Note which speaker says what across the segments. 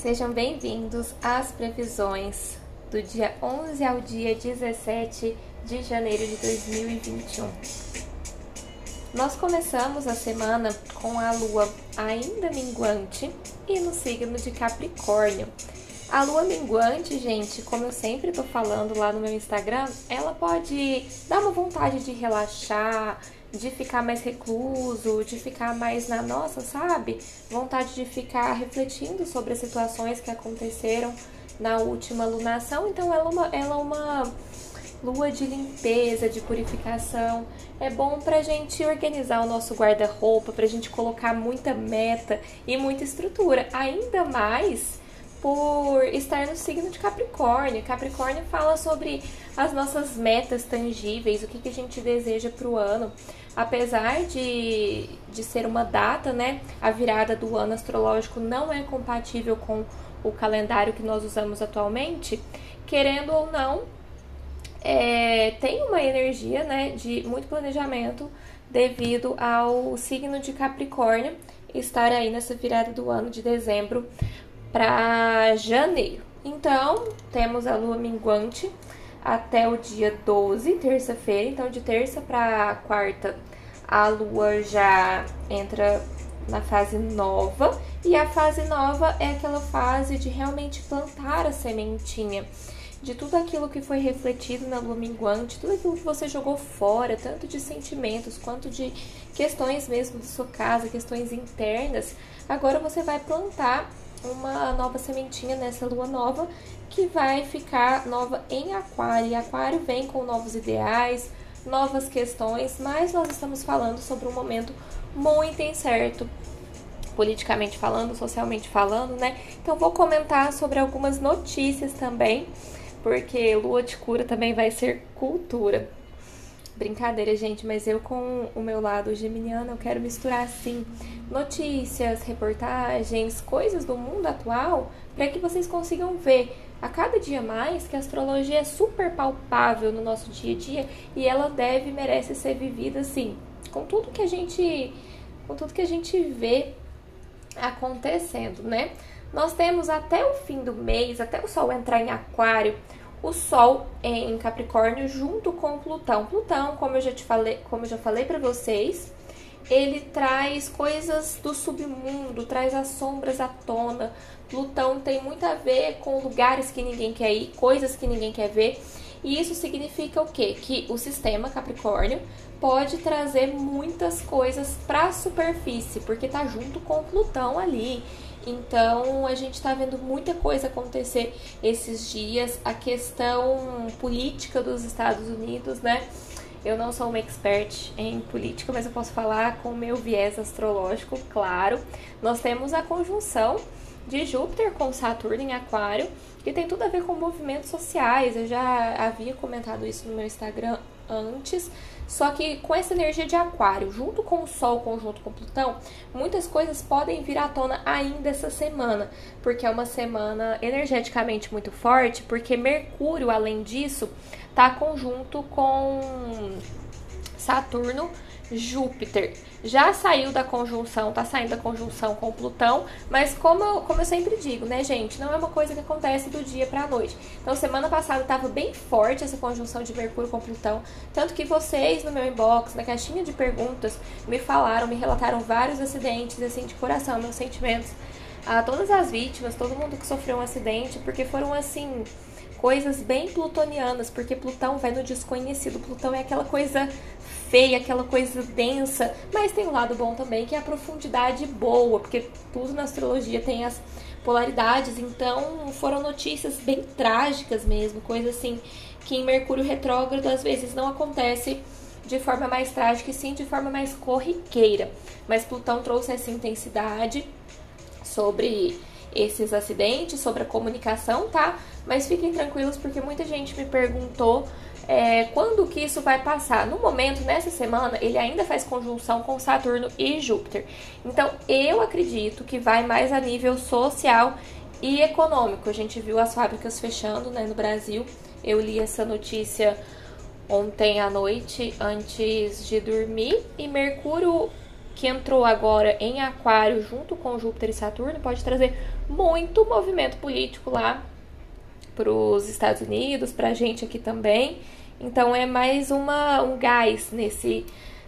Speaker 1: Sejam bem-vindos às previsões do dia 11 ao dia 17 de janeiro de 2021. Nós começamos a semana com a lua ainda minguante e no signo de Capricórnio. A lua minguante, gente, como eu sempre tô falando lá no meu Instagram, ela pode dar uma vontade de relaxar, de ficar mais recluso, de ficar mais na nossa, sabe? Vontade de ficar refletindo sobre as situações que aconteceram na última lunação. Então, ela é uma, ela é uma lua de limpeza, de purificação. É bom pra gente organizar o nosso guarda-roupa, pra gente colocar muita meta e muita estrutura. Ainda mais por estar no signo de Capricórnio. Capricórnio fala sobre as nossas metas tangíveis, o que, que a gente deseja para o ano. Apesar de, de ser uma data, né? A virada do ano astrológico não é compatível com o calendário que nós usamos atualmente, querendo ou não, é, tem uma energia né, de muito planejamento devido ao signo de Capricórnio estar aí nessa virada do ano de dezembro para janeiro. Então, temos a lua minguante até o dia 12, terça-feira. Então, de terça para quarta, a lua já entra na fase nova. E a fase nova é aquela fase de realmente plantar a sementinha de tudo aquilo que foi refletido na lua minguante, tudo aquilo que você jogou fora, tanto de sentimentos quanto de questões mesmo de sua casa, questões internas. Agora você vai plantar uma nova sementinha nessa lua nova que vai ficar nova em Aquário. E Aquário vem com novos ideais, novas questões, mas nós estamos falando sobre um momento muito incerto, politicamente falando, socialmente falando, né? Então vou comentar sobre algumas notícias também, porque lua de cura também vai ser cultura. Brincadeira, gente, mas eu com o meu lado geminiano, eu quero misturar assim notícias, reportagens, coisas do mundo atual, para que vocês consigam ver a cada dia mais que a astrologia é super palpável no nosso dia a dia e ela deve merece ser vivida assim, com tudo que a gente com tudo que a gente vê acontecendo, né? Nós temos até o fim do mês, até o sol entrar em aquário, o Sol em Capricórnio junto com Plutão. Plutão, como eu já te falei, como eu já falei para vocês, ele traz coisas do submundo, traz as sombras à tona. Plutão tem muito a ver com lugares que ninguém quer ir, coisas que ninguém quer ver. E isso significa o quê? Que o sistema Capricórnio pode trazer muitas coisas para a superfície, porque tá junto com Plutão ali. Então a gente está vendo muita coisa acontecer esses dias. A questão política dos Estados Unidos, né? Eu não sou uma expert em política, mas eu posso falar com o meu viés astrológico, claro. Nós temos a conjunção de Júpiter com Saturno em Aquário, que tem tudo a ver com movimentos sociais. Eu já havia comentado isso no meu Instagram antes. Só que com essa energia de Aquário, junto com o Sol, conjunto com Plutão, muitas coisas podem vir à tona ainda essa semana, porque é uma semana energeticamente muito forte, porque Mercúrio, além disso, tá conjunto com Saturno Júpiter. Já saiu da conjunção, tá saindo da conjunção com Plutão, mas como eu, como eu sempre digo, né, gente, não é uma coisa que acontece do dia pra noite. Então, semana passada tava bem forte essa conjunção de Mercúrio com Plutão, tanto que vocês no meu inbox, na caixinha de perguntas, me falaram, me relataram vários acidentes, assim, de coração, meus sentimentos a todas as vítimas, todo mundo que sofreu um acidente, porque foram, assim, coisas bem plutonianas, porque Plutão vai no desconhecido. Plutão é aquela coisa feia, aquela coisa densa, mas tem um lado bom também, que é a profundidade boa, porque tudo na astrologia tem as polaridades, então foram notícias bem trágicas mesmo, coisa assim que em Mercúrio retrógrado às vezes não acontece de forma mais trágica e sim de forma mais corriqueira. Mas Plutão trouxe essa intensidade sobre esses acidentes, sobre a comunicação, tá? Mas fiquem tranquilos porque muita gente me perguntou é, quando que isso vai passar? No momento, nessa semana, ele ainda faz conjunção com Saturno e Júpiter. Então, eu acredito que vai mais a nível social e econômico. A gente viu as fábricas fechando né, no Brasil. Eu li essa notícia ontem à noite, antes de dormir. E Mercúrio, que entrou agora em Aquário junto com Júpiter e Saturno pode trazer muito movimento político lá para os Estados Unidos, para a gente aqui também. Então é mais uma, um gás nesse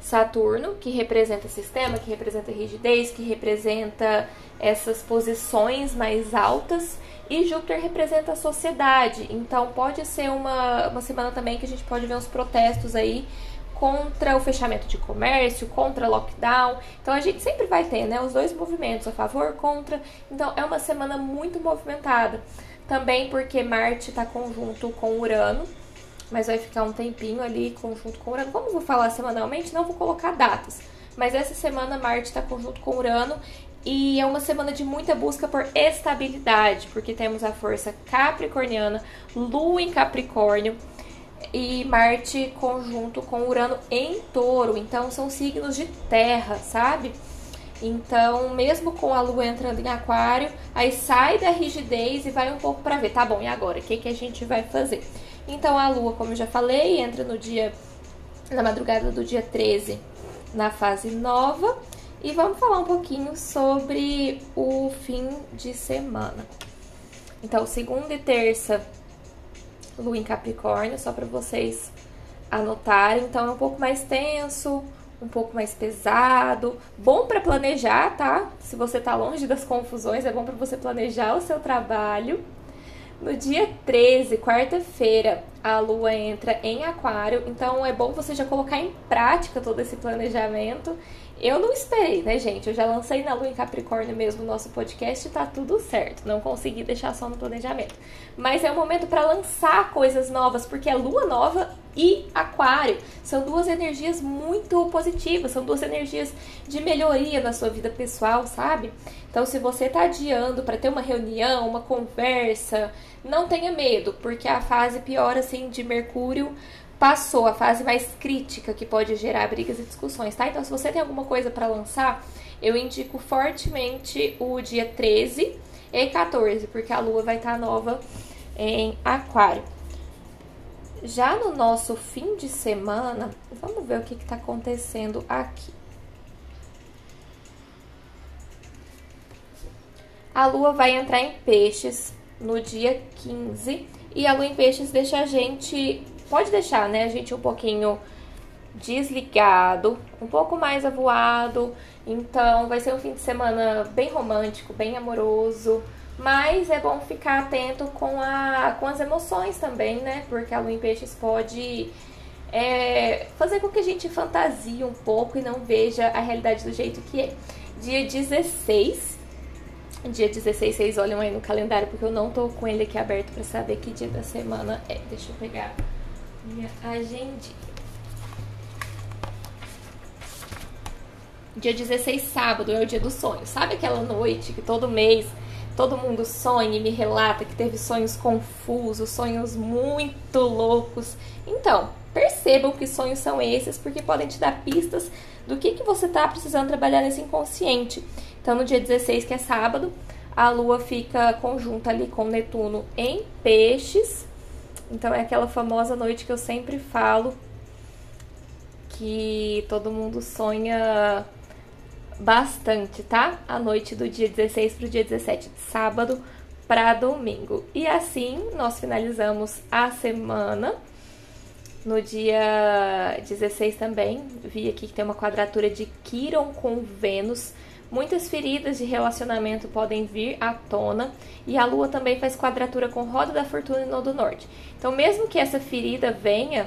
Speaker 1: Saturno, que representa sistema, que representa rigidez, que representa essas posições mais altas. E Júpiter representa a sociedade. Então pode ser uma, uma semana também que a gente pode ver uns protestos aí contra o fechamento de comércio, contra lockdown. Então a gente sempre vai ter, né, os dois movimentos, a favor, contra. Então é uma semana muito movimentada. Também porque Marte está conjunto com Urano, mas vai ficar um tempinho ali conjunto com Urano. Como eu vou falar semanalmente, não vou colocar datas. Mas essa semana Marte está conjunto com Urano e é uma semana de muita busca por estabilidade, porque temos a força capricorniana, Lua em Capricórnio e Marte conjunto com Urano em Touro. Então são signos de terra, sabe? Então, mesmo com a Lua entrando em Aquário, aí sai da rigidez e vai um pouco para ver, tá bom? E agora, o que que a gente vai fazer? Então, a Lua, como eu já falei, entra no dia na madrugada do dia 13, na fase nova, e vamos falar um pouquinho sobre o fim de semana. Então, segunda e terça Lua em Capricórnio, só para vocês anotarem. Então é um pouco mais tenso, um pouco mais pesado, bom para planejar, tá? Se você tá longe das confusões, é bom para você planejar o seu trabalho. No dia 13, quarta-feira, a lua entra em Aquário, então é bom você já colocar em prática todo esse planejamento eu não esperei, né, gente? Eu já lancei na Lua em Capricórnio mesmo o nosso podcast e tá tudo certo. Não consegui deixar só no planejamento. Mas é o momento para lançar coisas novas, porque a Lua nova e Aquário são duas energias muito positivas, são duas energias de melhoria na sua vida pessoal, sabe? Então, se você tá adiando para ter uma reunião, uma conversa, não tenha medo, porque a fase pior assim de Mercúrio passou a fase mais crítica que pode gerar brigas e discussões, tá? Então, se você tem alguma coisa para lançar, eu indico fortemente o dia 13 e 14, porque a lua vai estar tá nova em Aquário. Já no nosso fim de semana, vamos ver o que está acontecendo aqui. A lua vai entrar em peixes no dia 15 e a lua em peixes deixa a gente pode deixar, né, a gente um pouquinho desligado, um pouco mais avoado. Então, vai ser um fim de semana bem romântico, bem amoroso. Mas é bom ficar atento com, a, com as emoções também, né? Porque a lua em peixes pode é, fazer com que a gente fantasie um pouco e não veja a realidade do jeito que é. Dia 16. Dia 16, vocês olham aí no calendário, porque eu não tô com ele aqui aberto para saber que dia da semana é. Deixa eu pegar minha agendinha. Dia 16, sábado, é o dia do sonho. Sabe aquela noite que todo mês todo mundo sonha e me relata que teve sonhos confusos, sonhos muito loucos? Então, percebam que sonhos são esses, porque podem te dar pistas do que, que você está precisando trabalhar nesse inconsciente. Então, no dia 16, que é sábado, a lua fica conjunta ali com Netuno em peixes então é aquela famosa noite que eu sempre falo que todo mundo sonha bastante, tá? A noite do dia 16 para o dia 17 de sábado para domingo. E assim nós finalizamos a semana. No dia 16 também, vi aqui que tem uma quadratura de Quiron com Vênus Muitas feridas de relacionamento podem vir à tona e a lua também faz quadratura com roda da fortuna e nó do norte. Então, mesmo que essa ferida venha,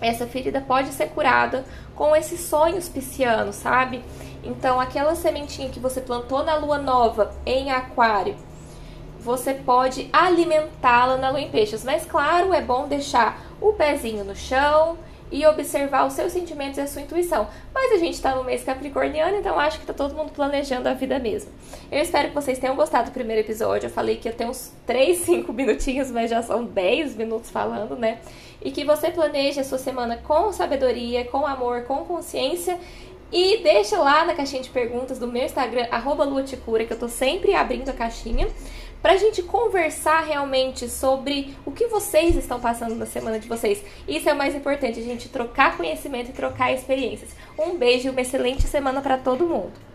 Speaker 1: essa ferida pode ser curada com esses sonhos piscianos, sabe? Então, aquela sementinha que você plantou na lua nova em Aquário, você pode alimentá-la na lua em peixes. Mas, claro, é bom deixar o pezinho no chão e observar os seus sentimentos e a sua intuição. Mas a gente está no mês capricorniano, então acho que está todo mundo planejando a vida mesmo. Eu espero que vocês tenham gostado do primeiro episódio. Eu falei que ia ter uns 3, 5 minutinhos, mas já são 10 minutos falando, né? E que você planeje a sua semana com sabedoria, com amor, com consciência e deixa lá na caixinha de perguntas do meu Instagram, Luaticura, que eu tô sempre abrindo a caixinha para a gente conversar realmente sobre o que vocês estão passando na semana de vocês. Isso é o mais importante, a gente trocar conhecimento e trocar experiências. Um beijo e uma excelente semana para todo mundo.